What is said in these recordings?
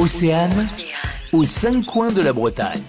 Océane, aux cinq coins de la Bretagne.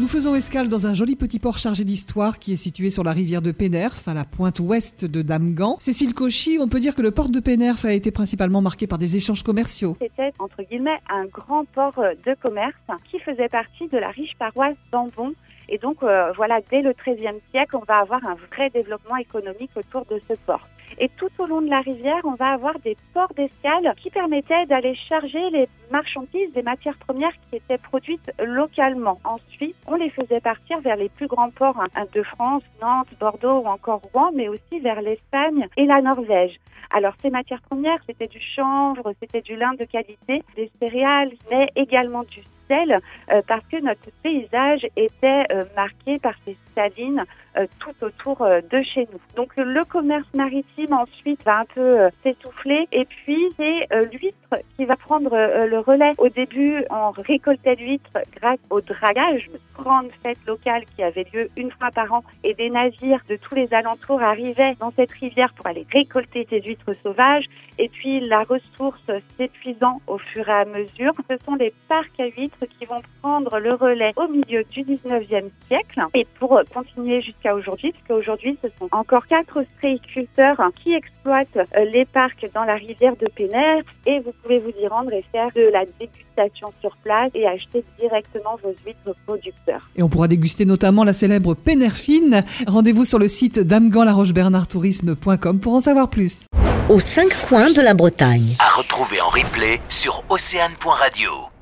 Nous faisons escale dans un joli petit port chargé d'histoire qui est situé sur la rivière de Pénerf, à la pointe ouest de Damgan. Cécile Cauchy, on peut dire que le port de Pénerf a été principalement marqué par des échanges commerciaux. C'était, entre guillemets, un grand port de commerce qui faisait partie de la riche paroisse d'Ambon. Et donc, euh, voilà, dès le XIIIe siècle, on va avoir un vrai développement économique autour de ce port. Et tout au long de la rivière, on va avoir des ports d'escale qui permettaient d'aller charger les marchandises, des matières premières qui étaient produites localement. Ensuite, on les faisait partir vers les plus grands ports hein, de France, Nantes, Bordeaux ou encore Rouen, mais aussi vers l'Espagne et la Norvège. Alors ces matières premières, c'était du chanvre, c'était du lin de qualité, des céréales, mais également du sel, euh, parce que notre paysage était euh, marqué par ces salines tout autour de chez nous. Donc le commerce maritime ensuite va un peu s'essouffler, et puis c'est l'huître qui va prendre le relais. Au début, on récoltait l'huître grâce au dragage, une grande fête locale qui avait lieu une fois par an, et des navires de tous les alentours arrivaient dans cette rivière pour aller récolter ces huîtres sauvages. Et puis la ressource s'épuisant au fur et à mesure, ce sont les parcs à huîtres qui vont prendre le relais au milieu du 19e siècle et pour continuer jusqu'à aujourd'hui, parce qu'aujourd'hui ce sont encore quatre ostréiculteurs qui exploitent euh, les parcs dans la rivière de Pénère et vous pouvez vous y rendre et faire de la dégustation sur place et acheter directement vos huîtres producteurs. Et on pourra déguster notamment la célèbre Pénerfine. Rendez-vous sur le site damgan-laroche-bernardtourisme.com pour en savoir plus aux cinq coins de la Bretagne. À retrouver en replay sur océane.radio.